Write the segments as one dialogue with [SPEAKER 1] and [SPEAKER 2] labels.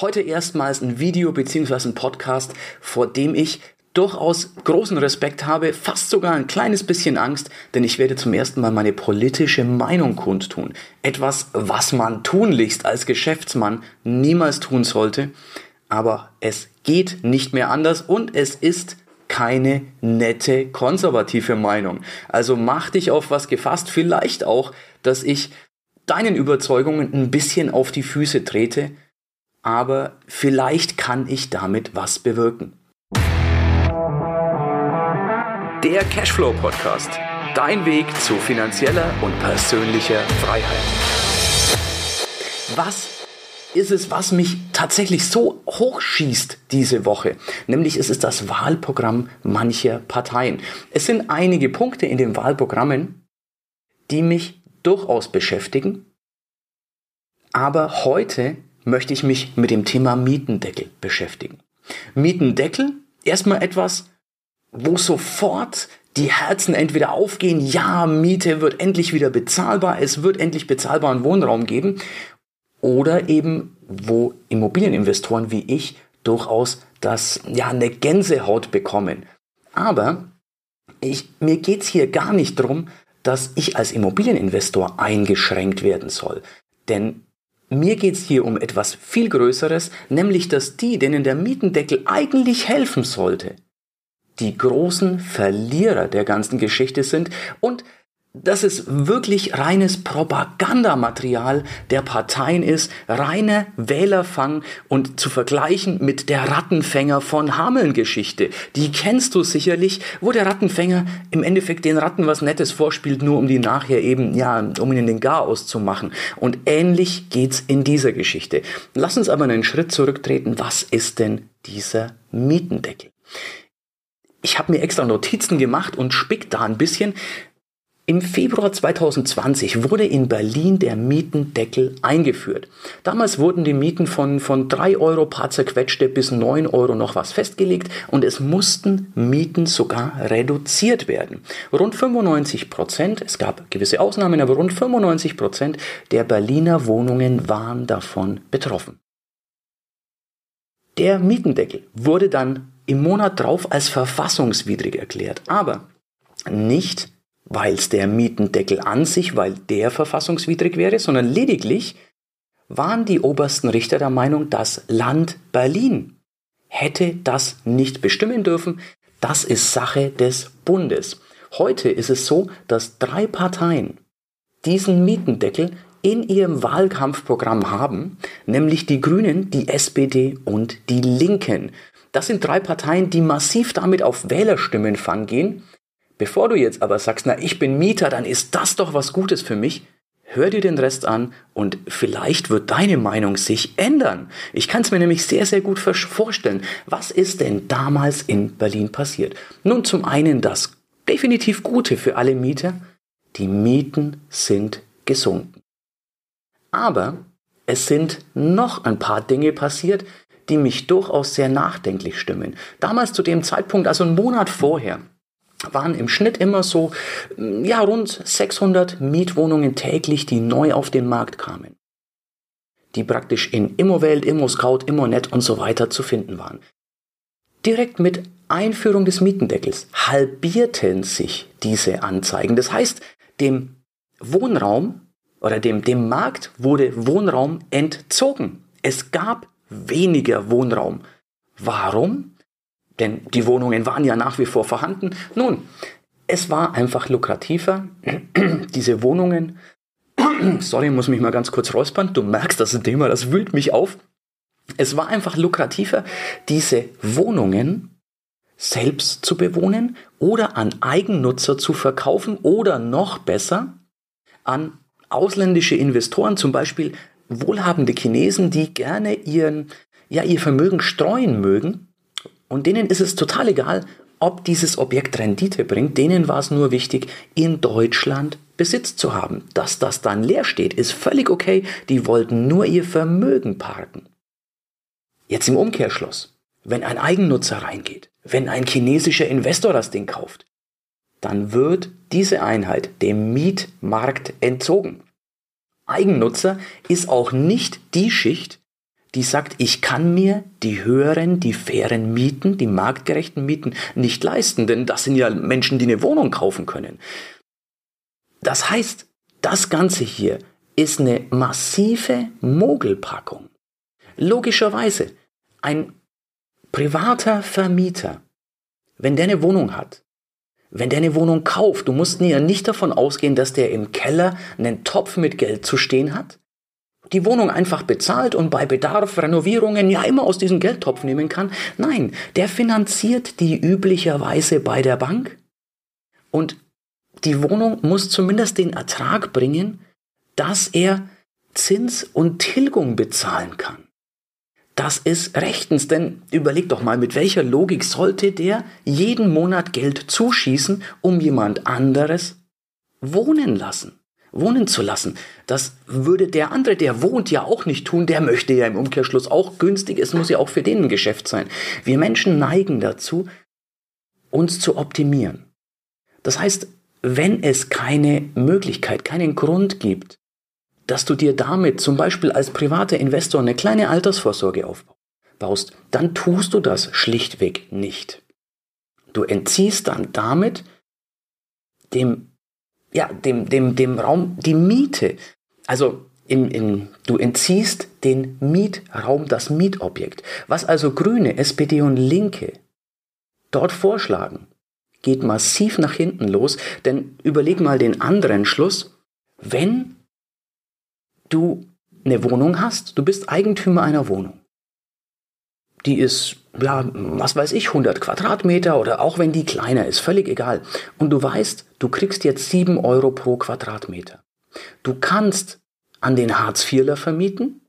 [SPEAKER 1] Heute erstmals ein Video bzw. ein Podcast, vor dem ich durchaus großen Respekt habe, fast sogar ein kleines bisschen Angst, denn ich werde zum ersten Mal meine politische Meinung kundtun. Etwas, was man tunlichst als Geschäftsmann niemals tun sollte. Aber es geht nicht mehr anders und es ist keine nette konservative Meinung. Also mach dich auf was gefasst, vielleicht auch, dass ich deinen Überzeugungen ein bisschen auf die Füße trete, aber vielleicht kann ich damit was bewirken. Der Cashflow Podcast. Dein Weg zu finanzieller und persönlicher Freiheit. Was ist es, was mich tatsächlich so hochschießt diese Woche? Nämlich es ist das Wahlprogramm mancher Parteien. Es sind einige Punkte in den Wahlprogrammen, die mich durchaus beschäftigen. Aber heute möchte ich mich mit dem Thema Mietendeckel beschäftigen. Mietendeckel, erstmal etwas, wo sofort die Herzen entweder aufgehen, ja, Miete wird endlich wieder bezahlbar, es wird endlich bezahlbaren Wohnraum geben, oder eben, wo Immobilieninvestoren wie ich durchaus das, ja, eine Gänsehaut bekommen. Aber ich, mir geht's hier gar nicht darum, dass ich als Immobilieninvestor eingeschränkt werden soll. Denn mir geht's hier um etwas viel Größeres, nämlich dass die, denen der Mietendeckel eigentlich helfen sollte, die großen Verlierer der ganzen Geschichte sind und dass es wirklich reines Propagandamaterial der Parteien ist, reine Wählerfang und zu vergleichen mit der Rattenfänger von Hameln-Geschichte. Die kennst du sicherlich, wo der Rattenfänger im Endeffekt den Ratten was Nettes vorspielt, nur um die nachher eben, ja, um ihnen den Garaus zu machen. Und ähnlich geht's in dieser Geschichte. Lass uns aber einen Schritt zurücktreten. Was ist denn dieser Mietendeckel? Ich habe mir extra Notizen gemacht und spick da ein bisschen, im Februar 2020 wurde in Berlin der Mietendeckel eingeführt. Damals wurden die Mieten von, von 3 Euro paar zerquetschte bis 9 Euro noch was festgelegt und es mussten Mieten sogar reduziert werden. Rund 95 Prozent, es gab gewisse Ausnahmen, aber rund 95 Prozent der Berliner Wohnungen waren davon betroffen. Der Mietendeckel wurde dann im Monat drauf als verfassungswidrig erklärt, aber nicht weil es der Mietendeckel an sich, weil der verfassungswidrig wäre, sondern lediglich waren die obersten Richter der Meinung, das Land Berlin hätte das nicht bestimmen dürfen. Das ist Sache des Bundes. Heute ist es so, dass drei Parteien diesen Mietendeckel in ihrem Wahlkampfprogramm haben, nämlich die Grünen, die SPD und die Linken. Das sind drei Parteien, die massiv damit auf Wählerstimmenfang gehen Bevor du jetzt aber sagst, na, ich bin Mieter, dann ist das doch was Gutes für mich, hör dir den Rest an und vielleicht wird deine Meinung sich ändern. Ich kann es mir nämlich sehr, sehr gut vorstellen. Was ist denn damals in Berlin passiert? Nun, zum einen das definitiv Gute für alle Mieter. Die Mieten sind gesunken. Aber es sind noch ein paar Dinge passiert, die mich durchaus sehr nachdenklich stimmen. Damals zu dem Zeitpunkt, also einen Monat vorher, waren im Schnitt immer so, ja, rund 600 Mietwohnungen täglich, die neu auf den Markt kamen. Die praktisch in Immowelt, ImmoScout, ImmoNet und so weiter zu finden waren. Direkt mit Einführung des Mietendeckels halbierten sich diese Anzeigen. Das heißt, dem Wohnraum oder dem, dem Markt wurde Wohnraum entzogen. Es gab weniger Wohnraum. Warum? Denn die Wohnungen waren ja nach wie vor vorhanden. Nun, es war einfach lukrativer, diese Wohnungen, sorry, muss mich mal ganz kurz räuspern, du merkst das Thema, das wühlt mich auf. Es war einfach lukrativer, diese Wohnungen selbst zu bewohnen oder an Eigennutzer zu verkaufen oder noch besser an ausländische Investoren, zum Beispiel wohlhabende Chinesen, die gerne ihren, ja, ihr Vermögen streuen mögen und denen ist es total egal, ob dieses Objekt Rendite bringt. Denen war es nur wichtig, in Deutschland Besitz zu haben. Dass das dann leer steht, ist völlig okay. Die wollten nur ihr Vermögen parken. Jetzt im Umkehrschluss. Wenn ein Eigennutzer reingeht, wenn ein chinesischer Investor das Ding kauft, dann wird diese Einheit dem Mietmarkt entzogen. Eigennutzer ist auch nicht die Schicht, die sagt, ich kann mir die höheren, die fairen Mieten, die marktgerechten Mieten nicht leisten, denn das sind ja Menschen, die eine Wohnung kaufen können. Das heißt, das Ganze hier ist eine massive Mogelpackung. Logischerweise, ein privater Vermieter, wenn der eine Wohnung hat, wenn der eine Wohnung kauft, du musst ja nicht davon ausgehen, dass der im Keller einen Topf mit Geld zu stehen hat, die Wohnung einfach bezahlt und bei Bedarf Renovierungen ja immer aus diesem Geldtopf nehmen kann. Nein, der finanziert die üblicherweise bei der Bank und die Wohnung muss zumindest den Ertrag bringen, dass er Zins und Tilgung bezahlen kann. Das ist rechtens, denn überleg doch mal, mit welcher Logik sollte der jeden Monat Geld zuschießen, um jemand anderes wohnen lassen? Wohnen zu lassen. Das würde der andere, der wohnt, ja auch nicht tun. Der möchte ja im Umkehrschluss auch günstig. Es muss ja auch für den ein Geschäft sein. Wir Menschen neigen dazu, uns zu optimieren. Das heißt, wenn es keine Möglichkeit, keinen Grund gibt, dass du dir damit zum Beispiel als privater Investor eine kleine Altersvorsorge aufbaust, dann tust du das schlichtweg nicht. Du entziehst dann damit dem ja, dem, dem, dem Raum die Miete. Also in, in, du entziehst den Mietraum, das Mietobjekt. Was also Grüne, SPD und Linke dort vorschlagen, geht massiv nach hinten los, denn überleg mal den anderen Schluss, wenn du eine Wohnung hast, du bist Eigentümer einer Wohnung. Die ist, ja, was weiß ich, 100 Quadratmeter oder auch wenn die kleiner ist, völlig egal. Und du weißt, du kriegst jetzt 7 Euro pro Quadratmeter. Du kannst an den Hartz-IVler vermieten.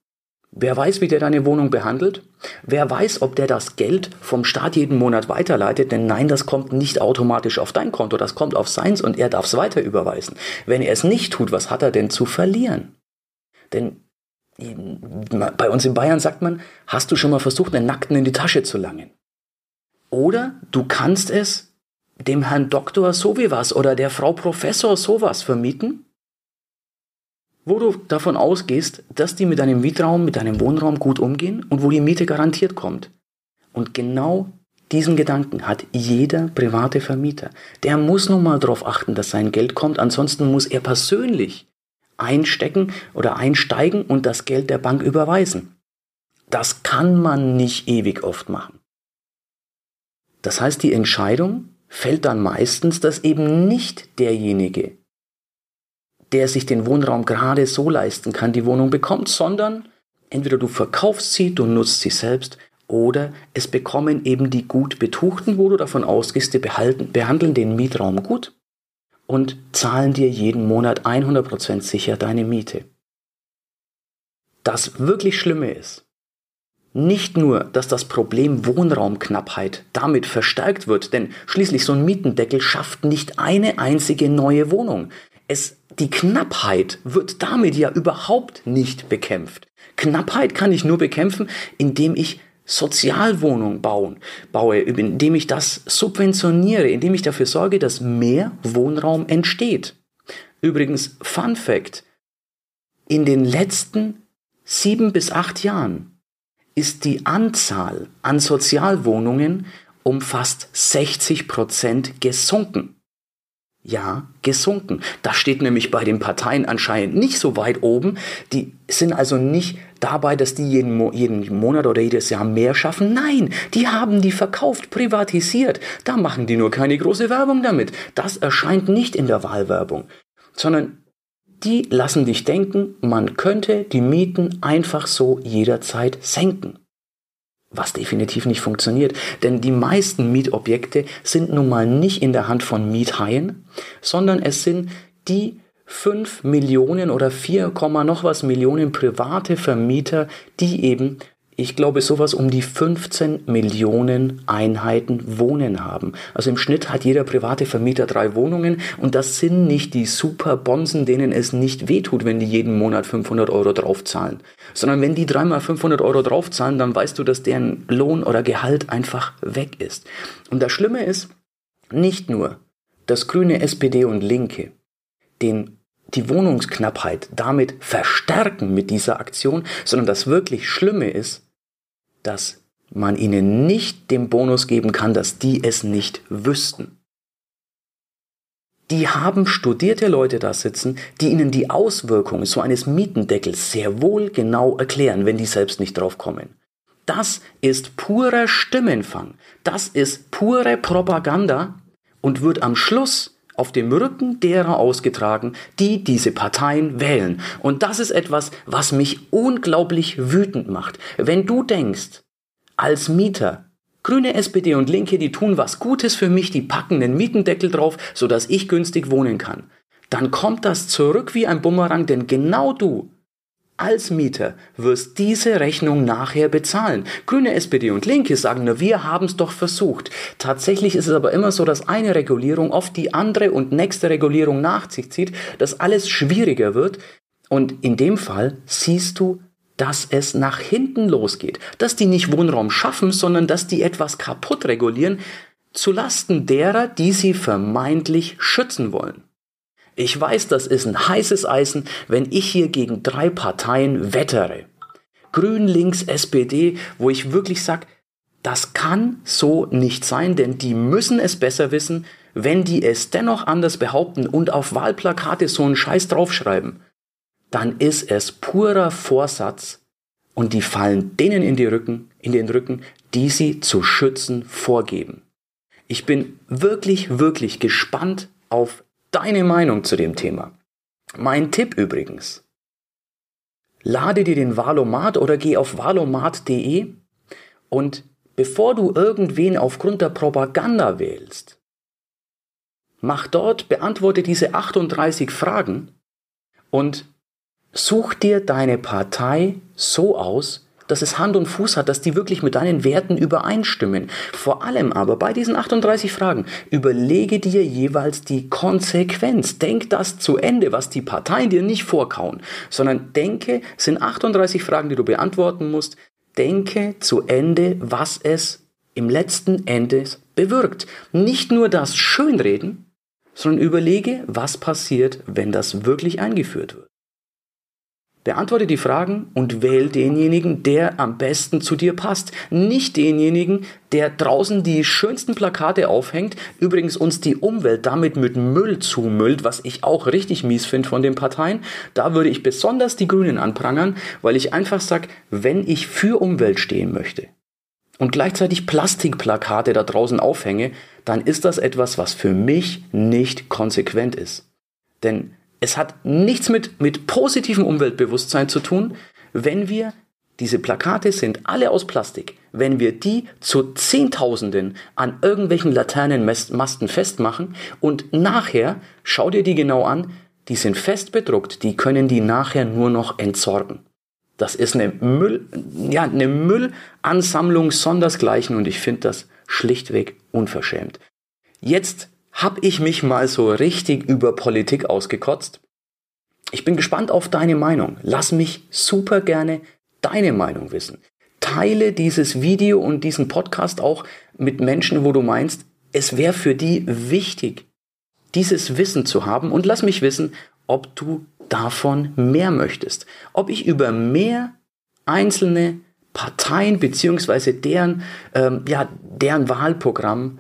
[SPEAKER 1] Wer weiß, wie der deine Wohnung behandelt? Wer weiß, ob der das Geld vom Staat jeden Monat weiterleitet? Denn nein, das kommt nicht automatisch auf dein Konto, das kommt auf seins und er darf es weiter überweisen. Wenn er es nicht tut, was hat er denn zu verlieren? Denn bei uns in Bayern sagt man, hast du schon mal versucht, einen Nackten in die Tasche zu langen? Oder du kannst es dem Herrn Doktor so wie was oder der Frau Professor sowas vermieten, wo du davon ausgehst, dass die mit deinem Mietraum, mit deinem Wohnraum gut umgehen und wo die Miete garantiert kommt. Und genau diesen Gedanken hat jeder private Vermieter. Der muss nun mal darauf achten, dass sein Geld kommt, ansonsten muss er persönlich einstecken oder einsteigen und das Geld der Bank überweisen. Das kann man nicht ewig oft machen. Das heißt, die Entscheidung fällt dann meistens, dass eben nicht derjenige, der sich den Wohnraum gerade so leisten kann, die Wohnung bekommt, sondern entweder du verkaufst sie, du nutzt sie selbst oder es bekommen eben die gut Betuchten, wo du davon ausgehst, die behalten, behandeln den Mietraum gut und zahlen dir jeden Monat 100% sicher deine Miete. Das wirklich Schlimme ist, nicht nur, dass das Problem Wohnraumknappheit damit verstärkt wird, denn schließlich so ein Mietendeckel schafft nicht eine einzige neue Wohnung. Es, die Knappheit wird damit ja überhaupt nicht bekämpft. Knappheit kann ich nur bekämpfen, indem ich Sozialwohnungen bauen, baue, indem ich das subventioniere, indem ich dafür sorge, dass mehr Wohnraum entsteht. Übrigens, Fun Fact, in den letzten sieben bis acht Jahren ist die Anzahl an Sozialwohnungen um fast 60 Prozent gesunken. Ja, gesunken. Das steht nämlich bei den Parteien anscheinend nicht so weit oben. Die sind also nicht dabei, dass die jeden, Mo jeden Monat oder jedes Jahr mehr schaffen. Nein, die haben die verkauft, privatisiert. Da machen die nur keine große Werbung damit. Das erscheint nicht in der Wahlwerbung, sondern die lassen dich denken, man könnte die Mieten einfach so jederzeit senken was definitiv nicht funktioniert. Denn die meisten Mietobjekte sind nun mal nicht in der Hand von Miethaien, sondern es sind die 5 Millionen oder 4, noch was Millionen private Vermieter, die eben ich glaube, sowas um die 15 Millionen Einheiten Wohnen haben. Also im Schnitt hat jeder private Vermieter drei Wohnungen und das sind nicht die super Bonsen, denen es nicht wehtut, wenn die jeden Monat 500 Euro draufzahlen. Sondern wenn die dreimal 500 Euro draufzahlen, dann weißt du, dass deren Lohn oder Gehalt einfach weg ist. Und das Schlimme ist, nicht nur, dass Grüne, SPD und Linke den die Wohnungsknappheit damit verstärken mit dieser Aktion, sondern das wirklich Schlimme ist, dass man ihnen nicht den Bonus geben kann, dass die es nicht wüssten. Die haben studierte Leute da sitzen, die ihnen die Auswirkungen so eines Mietendeckels sehr wohl genau erklären, wenn die selbst nicht drauf kommen. Das ist purer Stimmenfang. Das ist pure Propaganda und wird am Schluss auf dem Rücken derer ausgetragen, die diese Parteien wählen. Und das ist etwas, was mich unglaublich wütend macht. Wenn du denkst, als Mieter, Grüne, SPD und Linke, die tun was Gutes für mich, die packen einen Mietendeckel drauf, sodass ich günstig wohnen kann. Dann kommt das zurück wie ein Bumerang, denn genau du als Mieter wirst diese Rechnung nachher bezahlen. Grüne, SPD und Linke sagen nur, wir haben es doch versucht. Tatsächlich ist es aber immer so, dass eine Regulierung oft die andere und nächste Regulierung nach sich zieht, dass alles schwieriger wird. Und in dem Fall siehst du, dass es nach hinten losgeht. Dass die nicht Wohnraum schaffen, sondern dass die etwas kaputt regulieren, zulasten derer, die sie vermeintlich schützen wollen. Ich weiß, das ist ein heißes Eisen, wenn ich hier gegen drei Parteien wettere. Grün, Links, SPD, wo ich wirklich sage, das kann so nicht sein, denn die müssen es besser wissen, wenn die es dennoch anders behaupten und auf Wahlplakate so einen Scheiß draufschreiben, dann ist es purer Vorsatz und die fallen denen in, die Rücken, in den Rücken, die sie zu schützen vorgeben. Ich bin wirklich, wirklich gespannt auf deine Meinung zu dem Thema. Mein Tipp übrigens. Lade dir den Valomat oder geh auf valomat.de und bevor du irgendwen aufgrund der Propaganda wählst, mach dort, beantworte diese 38 Fragen und such dir deine Partei so aus, dass es Hand und Fuß hat, dass die wirklich mit deinen Werten übereinstimmen. Vor allem aber bei diesen 38 Fragen überlege dir jeweils die Konsequenz. Denk das zu Ende, was die Parteien dir nicht vorkauen, sondern denke, es sind 38 Fragen, die du beantworten musst. Denke zu Ende, was es im letzten Endes bewirkt. Nicht nur das Schönreden, sondern überlege, was passiert, wenn das wirklich eingeführt wird. Beantworte die Fragen und wähl denjenigen, der am besten zu dir passt. Nicht denjenigen, der draußen die schönsten Plakate aufhängt, übrigens uns die Umwelt damit mit Müll zumüllt, was ich auch richtig mies finde von den Parteien. Da würde ich besonders die Grünen anprangern, weil ich einfach sage, wenn ich für Umwelt stehen möchte und gleichzeitig Plastikplakate da draußen aufhänge, dann ist das etwas, was für mich nicht konsequent ist. Denn es hat nichts mit, mit positivem Umweltbewusstsein zu tun, wenn wir diese Plakate sind alle aus Plastik. Wenn wir die zu Zehntausenden an irgendwelchen Laternenmasten festmachen und nachher, schau dir die genau an, die sind fest bedruckt, die können die nachher nur noch entsorgen. Das ist eine Müll, ja, eine Müllansammlung sondersgleichen und ich finde das schlichtweg unverschämt. Jetzt habe ich mich mal so richtig über Politik ausgekotzt. Ich bin gespannt auf deine Meinung. Lass mich super gerne deine Meinung wissen. Teile dieses Video und diesen Podcast auch mit Menschen, wo du meinst, es wäre für die wichtig, dieses Wissen zu haben und lass mich wissen, ob du davon mehr möchtest. Ob ich über mehr einzelne Parteien beziehungsweise deren, ähm, ja, deren Wahlprogramm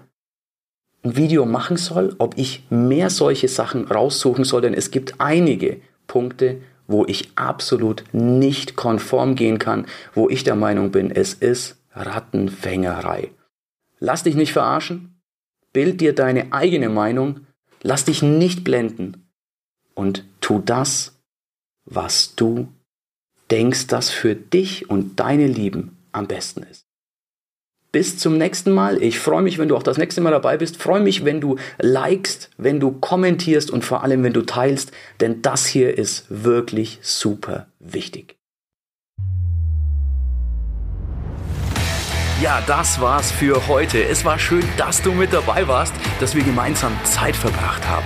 [SPEAKER 1] ein Video machen soll, ob ich mehr solche Sachen raussuchen soll, denn es gibt einige Punkte, wo ich absolut nicht konform gehen kann, wo ich der Meinung bin, es ist Rattenfängerei. Lass dich nicht verarschen, bild dir deine eigene Meinung, lass dich nicht blenden und tu das, was du denkst, das für dich und deine Lieben am besten ist. Bis zum nächsten Mal. Ich freue mich, wenn du auch das nächste Mal dabei bist. Freue mich, wenn du likest, wenn du kommentierst und vor allem, wenn du teilst, denn das hier ist wirklich super wichtig. Ja, das war's für heute. Es war schön, dass du mit dabei warst, dass wir gemeinsam Zeit verbracht haben.